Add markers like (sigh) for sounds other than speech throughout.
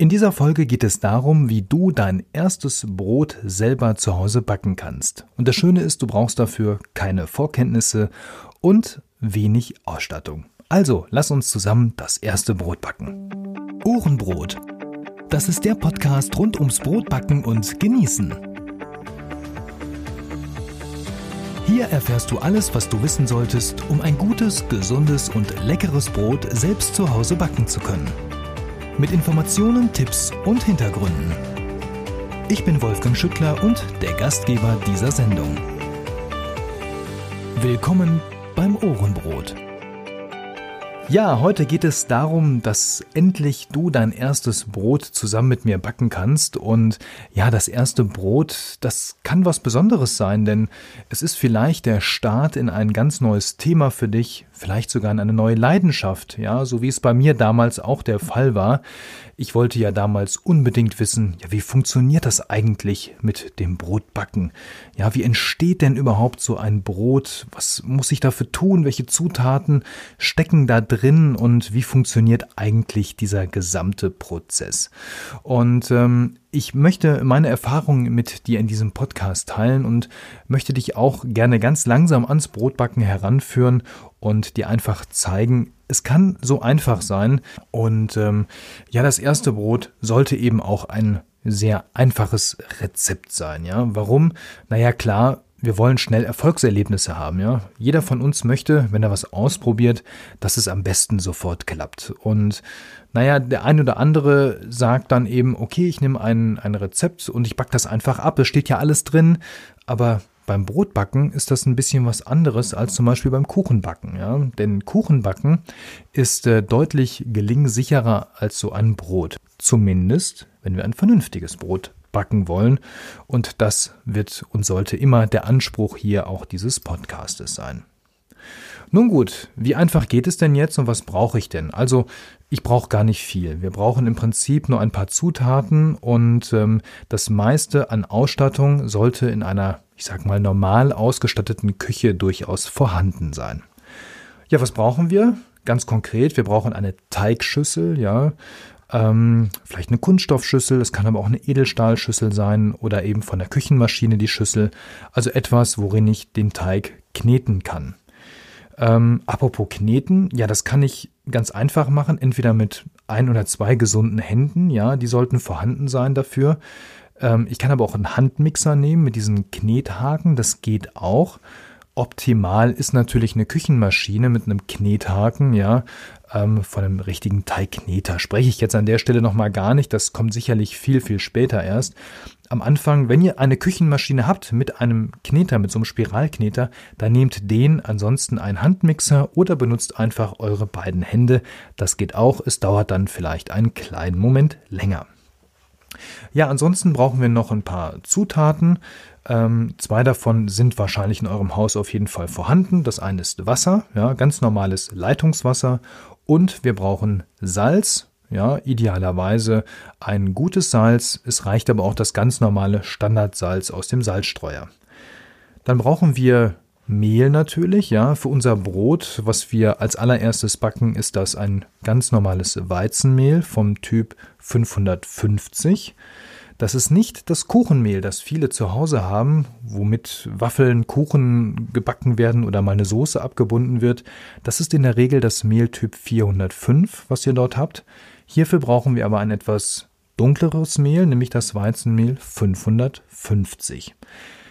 In dieser Folge geht es darum, wie du dein erstes Brot selber zu Hause backen kannst. Und das Schöne ist, du brauchst dafür keine Vorkenntnisse und wenig Ausstattung. Also, lass uns zusammen das erste Brot backen. Ohrenbrot. Das ist der Podcast rund ums Brotbacken und Genießen. Hier erfährst du alles, was du wissen solltest, um ein gutes, gesundes und leckeres Brot selbst zu Hause backen zu können mit Informationen, Tipps und Hintergründen. Ich bin Wolfgang Schüttler und der Gastgeber dieser Sendung. Willkommen beim Ohrenbrot. Ja, heute geht es darum, dass endlich du dein erstes Brot zusammen mit mir backen kannst. Und ja, das erste Brot, das kann was Besonderes sein, denn es ist vielleicht der Start in ein ganz neues Thema für dich, vielleicht sogar in eine neue Leidenschaft, ja, so wie es bei mir damals auch der Fall war. Ich wollte ja damals unbedingt wissen, ja, wie funktioniert das eigentlich mit dem Brotbacken? Ja, wie entsteht denn überhaupt so ein Brot? Was muss ich dafür tun? Welche Zutaten stecken da drin? Und wie funktioniert eigentlich dieser gesamte Prozess? Und ähm, ich möchte meine Erfahrungen mit dir in diesem Podcast teilen und möchte dich auch gerne ganz langsam ans Brotbacken heranführen und dir einfach zeigen, es kann so einfach sein. Und ähm, ja, das erste Brot sollte eben auch ein sehr einfaches Rezept sein. Ja, warum? Naja, klar, wir wollen schnell Erfolgserlebnisse haben, ja. Jeder von uns möchte, wenn er was ausprobiert, dass es am besten sofort klappt. Und naja, der eine oder andere sagt dann eben, okay, ich nehme ein, ein Rezept und ich back das einfach ab. Es steht ja alles drin, aber beim Brotbacken ist das ein bisschen was anderes als zum Beispiel beim Kuchenbacken. Ja? Denn Kuchenbacken ist äh, deutlich gelingsicherer als so ein Brot. Zumindest, wenn wir ein vernünftiges Brot backen wollen. Und das wird und sollte immer der Anspruch hier auch dieses Podcastes sein. Nun gut, wie einfach geht es denn jetzt und was brauche ich denn? Also, ich brauche gar nicht viel. Wir brauchen im Prinzip nur ein paar Zutaten und ähm, das meiste an Ausstattung sollte in einer, ich sag mal, normal ausgestatteten Küche durchaus vorhanden sein. Ja, was brauchen wir? Ganz konkret, wir brauchen eine Teigschüssel, ja, ähm, vielleicht eine Kunststoffschüssel, es kann aber auch eine Edelstahlschüssel sein oder eben von der Küchenmaschine die Schüssel. Also etwas, worin ich den Teig kneten kann. Ähm, apropos kneten, ja, das kann ich ganz einfach machen, entweder mit ein oder zwei gesunden Händen, ja, die sollten vorhanden sein dafür. Ähm, ich kann aber auch einen Handmixer nehmen mit diesen Knethaken, das geht auch. Optimal ist natürlich eine Küchenmaschine mit einem Knethaken, ja, ähm, von einem richtigen Teigkneter. Spreche ich jetzt an der Stelle nochmal gar nicht, das kommt sicherlich viel, viel später erst. Am Anfang, wenn ihr eine Küchenmaschine habt mit einem Kneter, mit so einem Spiralkneter, dann nehmt den, ansonsten einen Handmixer oder benutzt einfach eure beiden Hände. Das geht auch, es dauert dann vielleicht einen kleinen Moment länger. Ja, ansonsten brauchen wir noch ein paar Zutaten. Ähm, zwei davon sind wahrscheinlich in eurem Haus auf jeden Fall vorhanden. Das eine ist Wasser, ja, ganz normales Leitungswasser. Und wir brauchen Salz, ja, idealerweise ein gutes Salz. Es reicht aber auch das ganz normale Standardsalz aus dem Salzstreuer. Dann brauchen wir Mehl natürlich, ja, für unser Brot, was wir als allererstes backen, ist das ein ganz normales Weizenmehl vom Typ 550. Das ist nicht das Kuchenmehl, das viele zu Hause haben, womit Waffeln, Kuchen gebacken werden oder mal eine Soße abgebunden wird. Das ist in der Regel das Mehltyp 405, was ihr dort habt. Hierfür brauchen wir aber ein etwas dunkleres Mehl, nämlich das Weizenmehl 550.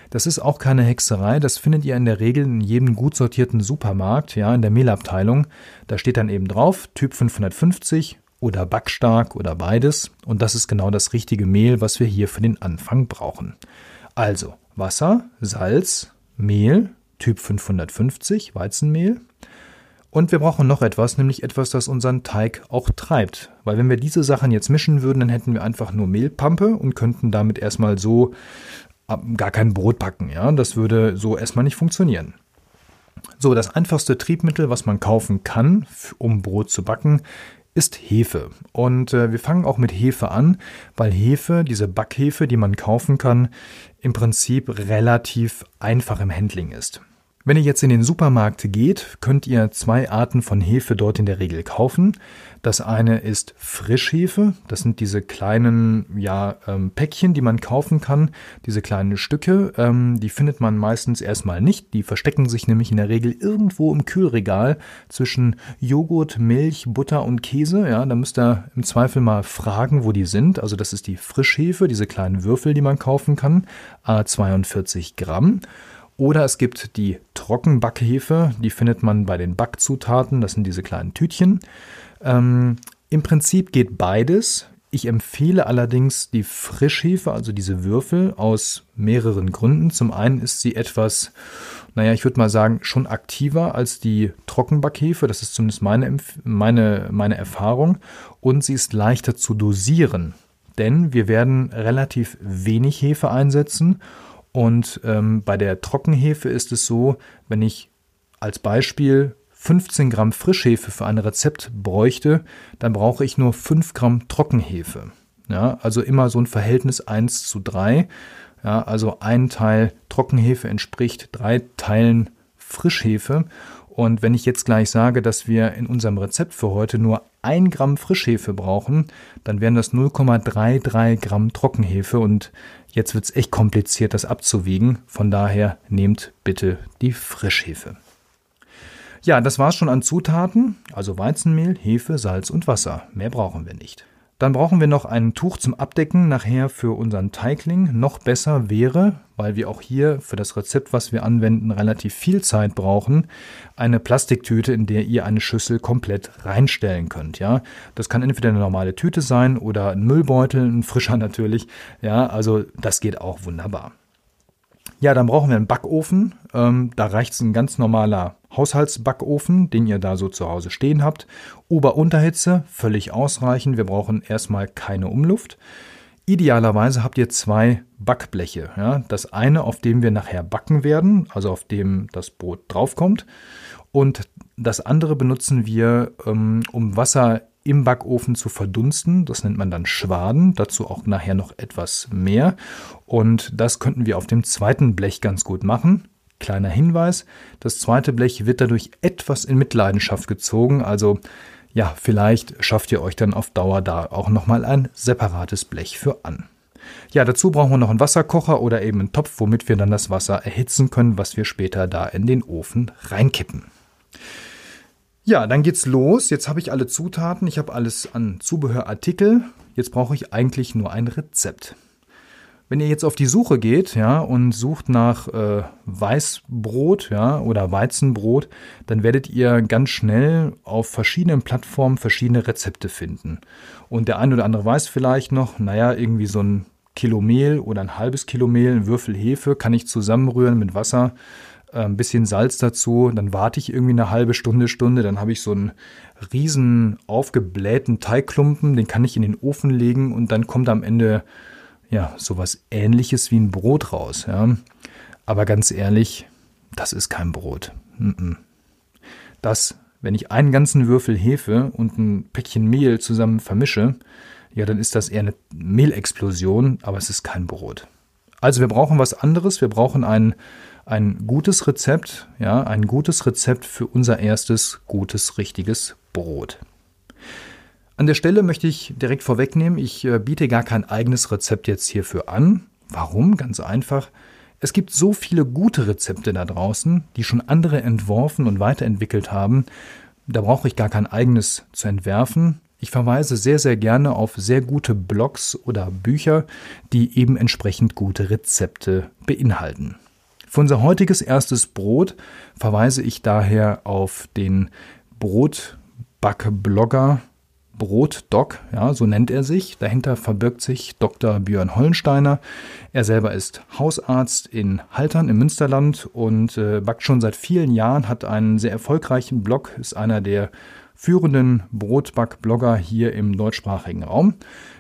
Das ist auch keine Hexerei, das findet ihr in der Regel in jedem gut sortierten Supermarkt, ja, in der Mehlabteilung. Da steht dann eben drauf, Typ 550, oder backstark oder beides. Und das ist genau das richtige Mehl, was wir hier für den Anfang brauchen. Also Wasser, Salz, Mehl, Typ 550, Weizenmehl. Und wir brauchen noch etwas, nämlich etwas, das unseren Teig auch treibt. Weil wenn wir diese Sachen jetzt mischen würden, dann hätten wir einfach nur Mehlpampe und könnten damit erstmal so gar kein Brot backen. Ja? Das würde so erstmal nicht funktionieren. So, das einfachste Triebmittel, was man kaufen kann, um Brot zu backen, ist Hefe. Und äh, wir fangen auch mit Hefe an, weil Hefe, diese Backhefe, die man kaufen kann, im Prinzip relativ einfach im Handling ist. Wenn ihr jetzt in den Supermarkt geht, könnt ihr zwei Arten von Hefe dort in der Regel kaufen. Das eine ist Frischhefe. Das sind diese kleinen ja, ähm, Päckchen, die man kaufen kann. Diese kleinen Stücke, ähm, die findet man meistens erstmal nicht. Die verstecken sich nämlich in der Regel irgendwo im Kühlregal zwischen Joghurt, Milch, Butter und Käse. Ja, da müsst ihr im Zweifel mal fragen, wo die sind. Also das ist die Frischhefe, diese kleinen Würfel, die man kaufen kann. A 42 Gramm. Oder es gibt die Trockenbackhefe, die findet man bei den Backzutaten, das sind diese kleinen Tütchen. Ähm, Im Prinzip geht beides. Ich empfehle allerdings die Frischhefe, also diese Würfel, aus mehreren Gründen. Zum einen ist sie etwas, naja, ich würde mal sagen, schon aktiver als die Trockenbackhefe. Das ist zumindest meine, meine, meine Erfahrung. Und sie ist leichter zu dosieren. Denn wir werden relativ wenig Hefe einsetzen und ähm, bei der Trockenhefe ist es so, wenn ich als Beispiel 15 Gramm Frischhefe für ein Rezept bräuchte, dann brauche ich nur 5 Gramm Trockenhefe. Ja, also immer so ein Verhältnis 1 zu 3. Ja, also ein Teil Trockenhefe entspricht drei Teilen Frischhefe. Und wenn ich jetzt gleich sage, dass wir in unserem Rezept für heute nur 1 Gramm Frischhefe brauchen, dann wären das 0,33 Gramm Trockenhefe. Und jetzt wird es echt kompliziert, das abzuwiegen. Von daher nehmt bitte die Frischhefe. Ja, das war's schon an Zutaten, also Weizenmehl, Hefe, Salz und Wasser. Mehr brauchen wir nicht. Dann brauchen wir noch ein Tuch zum Abdecken nachher für unseren Teigling. Noch besser wäre, weil wir auch hier für das Rezept, was wir anwenden, relativ viel Zeit brauchen, eine Plastiktüte, in der ihr eine Schüssel komplett reinstellen könnt. Ja, das kann entweder eine normale Tüte sein oder ein Müllbeutel, ein frischer (laughs) natürlich. Ja, also das geht auch wunderbar. Ja, dann brauchen wir einen Backofen. Ähm, da reicht es ein ganz normaler Haushaltsbackofen, den ihr da so zu Hause stehen habt. Ober-Unterhitze, völlig ausreichend. Wir brauchen erstmal keine Umluft. Idealerweise habt ihr zwei Backbleche. Ja? Das eine, auf dem wir nachher backen werden, also auf dem das Brot draufkommt. Und das andere benutzen wir, ähm, um Wasser im Backofen zu verdunsten. Das nennt man dann Schwaden. Dazu auch nachher noch etwas mehr. Und das könnten wir auf dem zweiten Blech ganz gut machen. Kleiner Hinweis, das zweite Blech wird dadurch etwas in Mitleidenschaft gezogen, also ja, vielleicht schafft ihr euch dann auf Dauer da auch nochmal ein separates Blech für an. Ja, dazu brauchen wir noch einen Wasserkocher oder eben einen Topf, womit wir dann das Wasser erhitzen können, was wir später da in den Ofen reinkippen. Ja, dann geht's los. Jetzt habe ich alle Zutaten, ich habe alles an Zubehörartikel. Jetzt brauche ich eigentlich nur ein Rezept. Wenn ihr jetzt auf die Suche geht, ja, und sucht nach äh, Weißbrot, ja, oder Weizenbrot, dann werdet ihr ganz schnell auf verschiedenen Plattformen verschiedene Rezepte finden. Und der eine oder andere weiß vielleicht noch, naja, irgendwie so ein Kilo Mehl oder ein halbes Kilo Mehl, ein Würfel Hefe kann ich zusammenrühren mit Wasser, ein bisschen Salz dazu, dann warte ich irgendwie eine halbe Stunde, Stunde, dann habe ich so einen riesen aufgeblähten Teigklumpen, den kann ich in den Ofen legen und dann kommt am Ende ja, sowas ähnliches wie ein Brot raus. Ja. Aber ganz ehrlich, das ist kein Brot. Das, wenn ich einen ganzen Würfel Hefe und ein Päckchen Mehl zusammen vermische, ja, dann ist das eher eine Mehlexplosion, aber es ist kein Brot. Also wir brauchen was anderes. Wir brauchen ein, ein gutes Rezept, ja, ein gutes Rezept für unser erstes gutes, richtiges Brot. An der Stelle möchte ich direkt vorwegnehmen, ich äh, biete gar kein eigenes Rezept jetzt hierfür an. Warum? Ganz einfach. Es gibt so viele gute Rezepte da draußen, die schon andere entworfen und weiterentwickelt haben. Da brauche ich gar kein eigenes zu entwerfen. Ich verweise sehr, sehr gerne auf sehr gute Blogs oder Bücher, die eben entsprechend gute Rezepte beinhalten. Für unser heutiges erstes Brot verweise ich daher auf den Brotbackblogger Brotdoc, ja, so nennt er sich. Dahinter verbirgt sich Dr. Björn Hollensteiner. Er selber ist Hausarzt in Haltern im Münsterland und äh, backt schon seit vielen Jahren, hat einen sehr erfolgreichen Blog, ist einer der führenden Brotback-Blogger hier im deutschsprachigen Raum.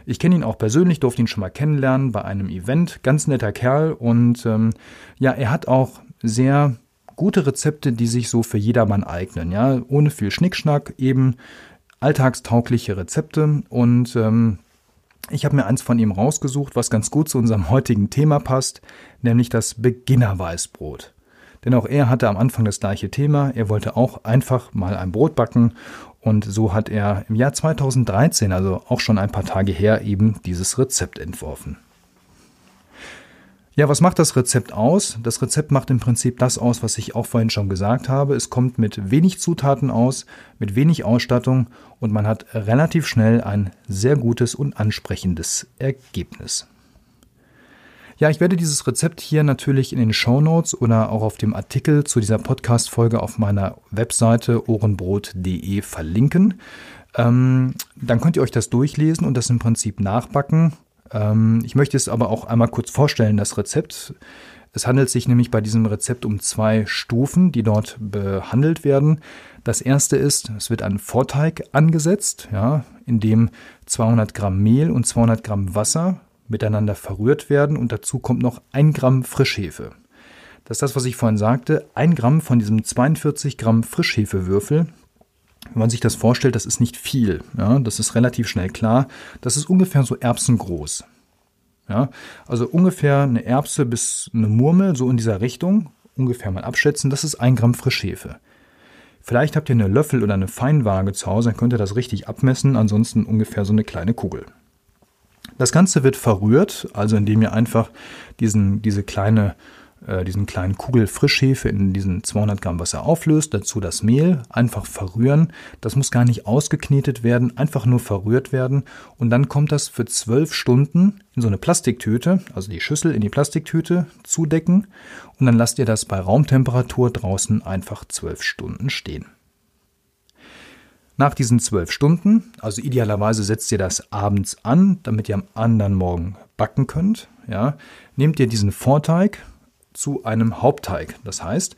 Ich kenne ihn auch persönlich, durfte ihn schon mal kennenlernen bei einem Event. Ganz netter Kerl und ähm, ja, er hat auch sehr gute Rezepte, die sich so für jedermann eignen. Ja, ohne viel Schnickschnack eben alltagstaugliche Rezepte und ähm, ich habe mir eins von ihm rausgesucht, was ganz gut zu unserem (laughs) heutigen Thema passt, nämlich das Beginnerweißbrot. Denn auch er hatte am Anfang das gleiche Thema. Er wollte auch einfach mal ein Brot backen und so hat er im Jahr 2013, also auch schon ein paar Tage her, eben dieses Rezept entworfen. Ja, was macht das Rezept aus? Das Rezept macht im Prinzip das aus, was ich auch vorhin schon gesagt habe. Es kommt mit wenig Zutaten aus, mit wenig Ausstattung und man hat relativ schnell ein sehr gutes und ansprechendes Ergebnis. Ja, ich werde dieses Rezept hier natürlich in den Show Notes oder auch auf dem Artikel zu dieser Podcast-Folge auf meiner Webseite ohrenbrot.de verlinken. Ähm, dann könnt ihr euch das durchlesen und das im Prinzip nachbacken ähm, ich möchte es aber auch einmal kurz vorstellen, das Rezept. Es handelt sich nämlich bei diesem Rezept um zwei Stufen, die dort behandelt werden. Das erste ist, es wird ein Vorteig angesetzt, ja, in dem 200 Gramm Mehl und 200 Gramm Wasser miteinander verrührt werden und dazu kommt noch ein Gramm Frischhefe. Das ist das, was ich vorhin sagte. Ein Gramm von diesem 42 Gramm Frischhefewürfel wenn man sich das vorstellt, das ist nicht viel. Ja, das ist relativ schnell klar. Das ist ungefähr so erbsengroß. Ja, also ungefähr eine Erbse bis eine Murmel, so in dieser Richtung, ungefähr mal abschätzen, das ist ein Gramm Frischhefe. Vielleicht habt ihr eine Löffel oder eine Feinwaage zu Hause, dann könnt ihr das richtig abmessen, ansonsten ungefähr so eine kleine Kugel. Das Ganze wird verrührt, also indem ihr einfach diesen, diese kleine äh, diesen kleinen Kugel Frischhefe in diesen 200 Gramm Wasser auflöst, dazu das Mehl, einfach verrühren. Das muss gar nicht ausgeknetet werden, einfach nur verrührt werden und dann kommt das für 12 Stunden in so eine Plastiktüte, also die Schüssel in die Plastiktüte zudecken und dann lasst ihr das bei Raumtemperatur draußen einfach 12 Stunden stehen. Nach diesen zwölf Stunden, also idealerweise setzt ihr das abends an, damit ihr am anderen Morgen backen könnt, ja, nehmt ihr diesen Vorteig, zu einem Hauptteig. Das heißt,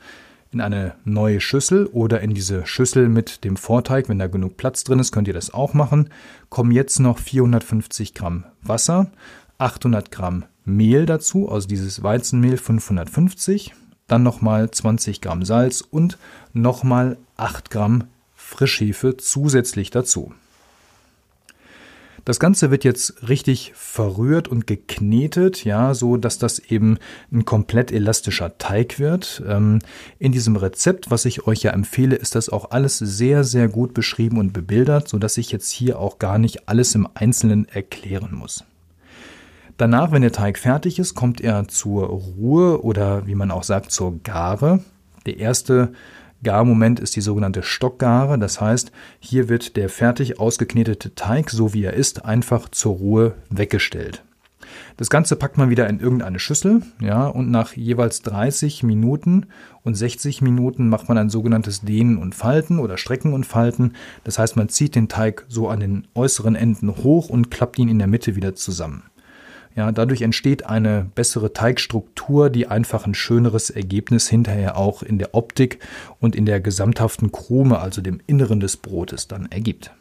in eine neue Schüssel oder in diese Schüssel mit dem Vorteig, wenn da genug Platz drin ist, könnt ihr das auch machen. Kommen jetzt noch 450 Gramm Wasser, 800 Gramm Mehl dazu, also dieses Weizenmehl 550, dann nochmal 20 Gramm Salz und nochmal 8 Gramm Frischhefe zusätzlich dazu. Das Ganze wird jetzt richtig verrührt und geknetet, ja, so dass das eben ein komplett elastischer Teig wird. Ähm, in diesem Rezept, was ich euch ja empfehle, ist das auch alles sehr, sehr gut beschrieben und bebildert, so dass ich jetzt hier auch gar nicht alles im Einzelnen erklären muss. Danach, wenn der Teig fertig ist, kommt er zur Ruhe oder wie man auch sagt, zur Gare. Der erste Garmoment ist die sogenannte Stockgare. Das heißt, hier wird der fertig ausgeknetete Teig, so wie er ist, einfach zur Ruhe weggestellt. Das Ganze packt man wieder in irgendeine Schüssel, ja, und nach jeweils 30 Minuten und 60 Minuten macht man ein sogenanntes Dehnen und Falten oder Strecken und Falten. Das heißt, man zieht den Teig so an den äußeren Enden hoch und klappt ihn in der Mitte wieder zusammen. Ja, dadurch entsteht eine bessere Teigstruktur, die einfach ein schöneres Ergebnis hinterher auch in der Optik und in der gesamthaften Krume, also dem Inneren des Brotes, dann ergibt.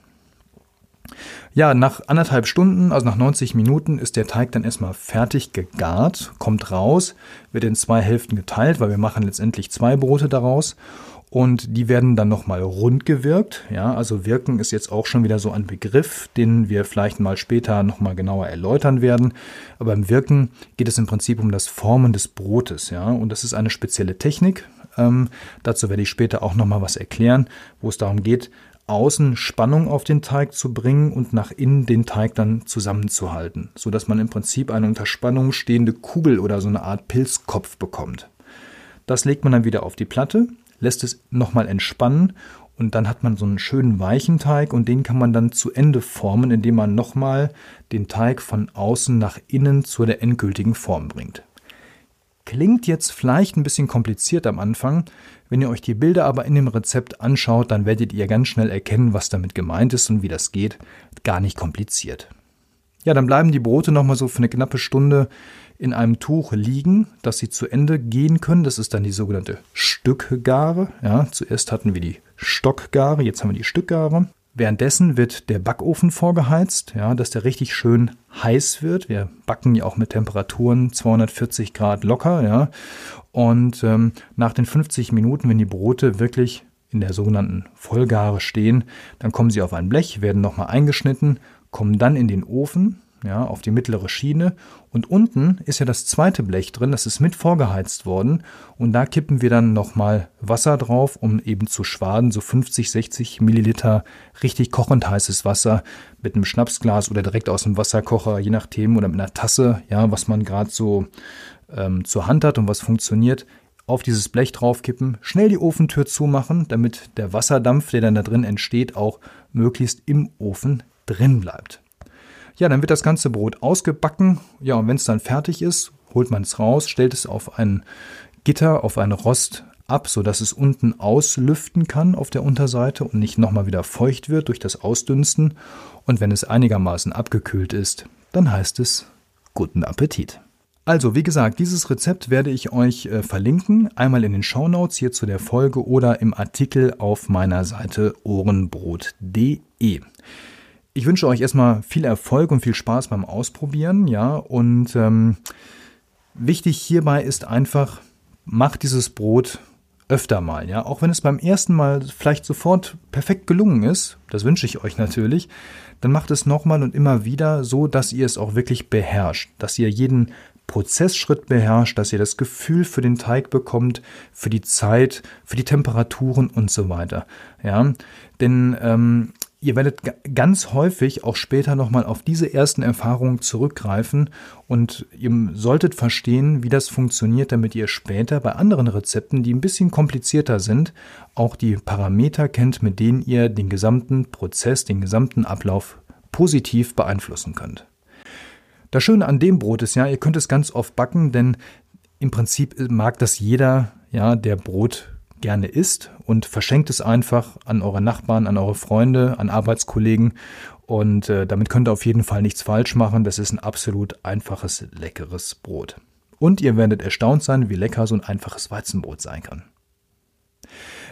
Ja, nach anderthalb Stunden, also nach 90 Minuten, ist der Teig dann erstmal fertig gegart, kommt raus, wird in zwei Hälften geteilt, weil wir machen letztendlich zwei Brote daraus und die werden dann nochmal rund gewirkt. Ja, also wirken ist jetzt auch schon wieder so ein Begriff, den wir vielleicht mal später nochmal genauer erläutern werden. Aber im Wirken geht es im Prinzip um das Formen des Brotes. Ja, und das ist eine spezielle Technik. Ähm, dazu werde ich später auch nochmal was erklären, wo es darum geht, außen Spannung auf den Teig zu bringen und nach innen den Teig dann zusammenzuhalten, so dass man im Prinzip eine unter Spannung stehende Kugel oder so eine Art Pilzkopf bekommt. Das legt man dann wieder auf die Platte, lässt es nochmal entspannen und dann hat man so einen schönen weichen Teig und den kann man dann zu Ende formen, indem man nochmal den Teig von außen nach innen zu der endgültigen Form bringt. Klingt jetzt vielleicht ein bisschen kompliziert am Anfang. Wenn ihr euch die Bilder aber in dem Rezept anschaut, dann werdet ihr ganz schnell erkennen, was damit gemeint ist und wie das geht. Gar nicht kompliziert. Ja, dann bleiben die Brote nochmal so für eine knappe Stunde in einem Tuch liegen, dass sie zu Ende gehen können. Das ist dann die sogenannte Stückgare. Ja, zuerst hatten wir die Stockgare, jetzt haben wir die Stückgare. Währenddessen wird der Backofen vorgeheizt, ja, dass der richtig schön heiß wird. Wir backen ja auch mit Temperaturen 240 Grad locker, ja. Und ähm, nach den 50 Minuten, wenn die Brote wirklich in der sogenannten Vollgare stehen, dann kommen sie auf ein Blech, werden nochmal eingeschnitten kommen dann in den Ofen. ja, auf die mittlere Schiene. Und unten ist ja das zweite Blech drin, das ist mit vorgeheizt worden. Und da kippen wir dann nochmal Wasser drauf, um eben zu schwaden, so 50, 60 Milliliter richtig kochend heißes Wasser mit einem Schnapsglas oder direkt aus dem Wasserkocher, je nach Themen, oder mit einer Tasse, ja, was man gerade so ähm, zur Hand hat und was funktioniert auf dieses Blech draufkippen, schnell die Ofentür zumachen, damit der Wasserdampf, der dann da drin entsteht, auch möglichst im Ofen drin bleibt. Ja, dann wird das ganze Brot ausgebacken. Ja, und wenn es dann fertig ist, holt man es raus, stellt es auf ein Gitter, auf einen Rost ab, sodass es unten auslüften kann auf der Unterseite und nicht nochmal wieder feucht wird durch das Ausdünsten. Und wenn es einigermaßen abgekühlt ist, dann heißt es guten Appetit. Also, wie gesagt, dieses Rezept werde ich euch äh, verlinken, einmal in den Shownotes hier zu der Folge oder im Artikel auf meiner Seite ohrenbrot.de. Ich wünsche euch erstmal viel Erfolg und viel Spaß beim Ausprobieren, ja, und ähm, wichtig hierbei ist einfach, macht dieses Brot öfter mal, ja, auch wenn es beim ersten Mal vielleicht sofort perfekt gelungen ist, das wünsche ich euch natürlich, dann macht es nochmal und immer wieder so, dass ihr es auch wirklich beherrscht, dass ihr jeden Prozessschritt beherrscht, dass ihr das Gefühl für den Teig bekommt, für die Zeit, für die Temperaturen und so weiter. Ja, denn ähm, ihr werdet ganz häufig auch später nochmal auf diese ersten Erfahrungen zurückgreifen und ihr solltet verstehen, wie das funktioniert, damit ihr später bei anderen Rezepten, die ein bisschen komplizierter sind, auch die Parameter kennt, mit denen ihr den gesamten Prozess, den gesamten Ablauf positiv beeinflussen könnt. Das Schöne an dem Brot ist ja, ihr könnt es ganz oft backen, denn im Prinzip mag das jeder, ja, der Brot gerne isst und verschenkt es einfach an eure Nachbarn, an eure Freunde, an Arbeitskollegen und äh, damit könnt ihr auf jeden Fall nichts falsch machen. Das ist ein absolut einfaches, leckeres Brot. Und ihr werdet erstaunt sein, wie lecker so ein einfaches Weizenbrot sein kann.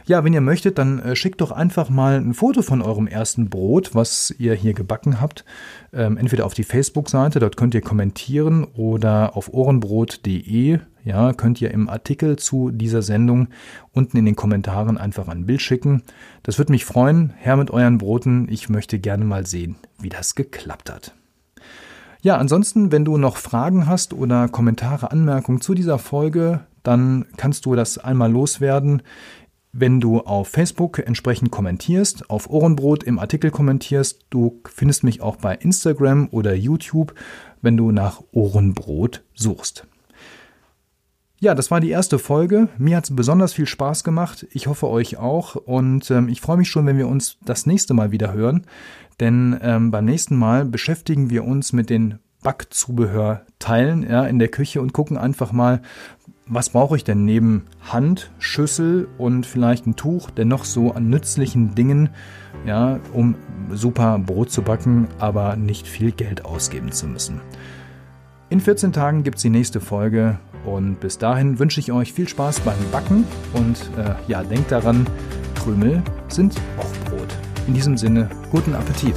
Ja, wenn ihr möchtet, dann äh, schickt doch einfach mal ein Foto von eurem ersten Brot, was ihr hier gebacken habt. Ähm, entweder auf die Facebook-Seite, dort könnt ihr kommentieren, oder auf ohrenbrot.de. Ja, könnt ihr im Artikel zu dieser Sendung unten in den Kommentaren einfach ein Bild schicken. Das würde mich freuen. Herr mit euren Broten, ich möchte gerne mal sehen, wie das geklappt hat. Ja, ansonsten, wenn du noch Fragen hast oder Kommentare, Anmerkungen zu dieser Folge, dann kannst du das einmal loswerden wenn du auf Facebook entsprechend kommentierst, auf Ohrenbrot im Artikel kommentierst. Du findest mich auch bei Instagram oder YouTube, wenn du nach Ohrenbrot suchst. Ja, das war die erste Folge. Mir hat es besonders viel Spaß gemacht. Ich hoffe euch auch. Und ähm, ich freue mich schon, wenn wir uns das nächste Mal wieder hören. Denn ähm, beim nächsten Mal beschäftigen wir uns mit den Backzubehörteilen ja, in der Küche und gucken einfach mal, was brauche ich denn neben Hand, Schüssel und vielleicht ein Tuch denn noch so an nützlichen Dingen, ja, um super Brot zu backen, aber nicht viel Geld ausgeben zu müssen. In 14 Tagen gibt es die nächste Folge und bis dahin wünsche ich euch viel Spaß beim Backen und äh, ja, denkt daran, Krümel sind auch Brot. In diesem Sinne, guten Appetit!